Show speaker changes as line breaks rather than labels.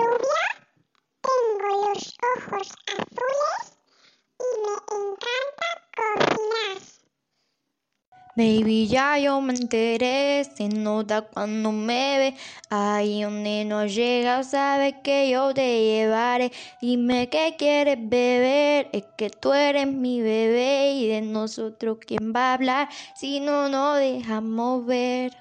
rubia, tengo los ojos azules y me encanta cocinar.
Baby, ya yo me enteré, se nota cuando me ve. Ahí donde no llega, sabes que yo te llevaré. Dime qué quieres beber, es que tú eres mi bebé y de nosotros quién va a hablar si no nos dejamos ver.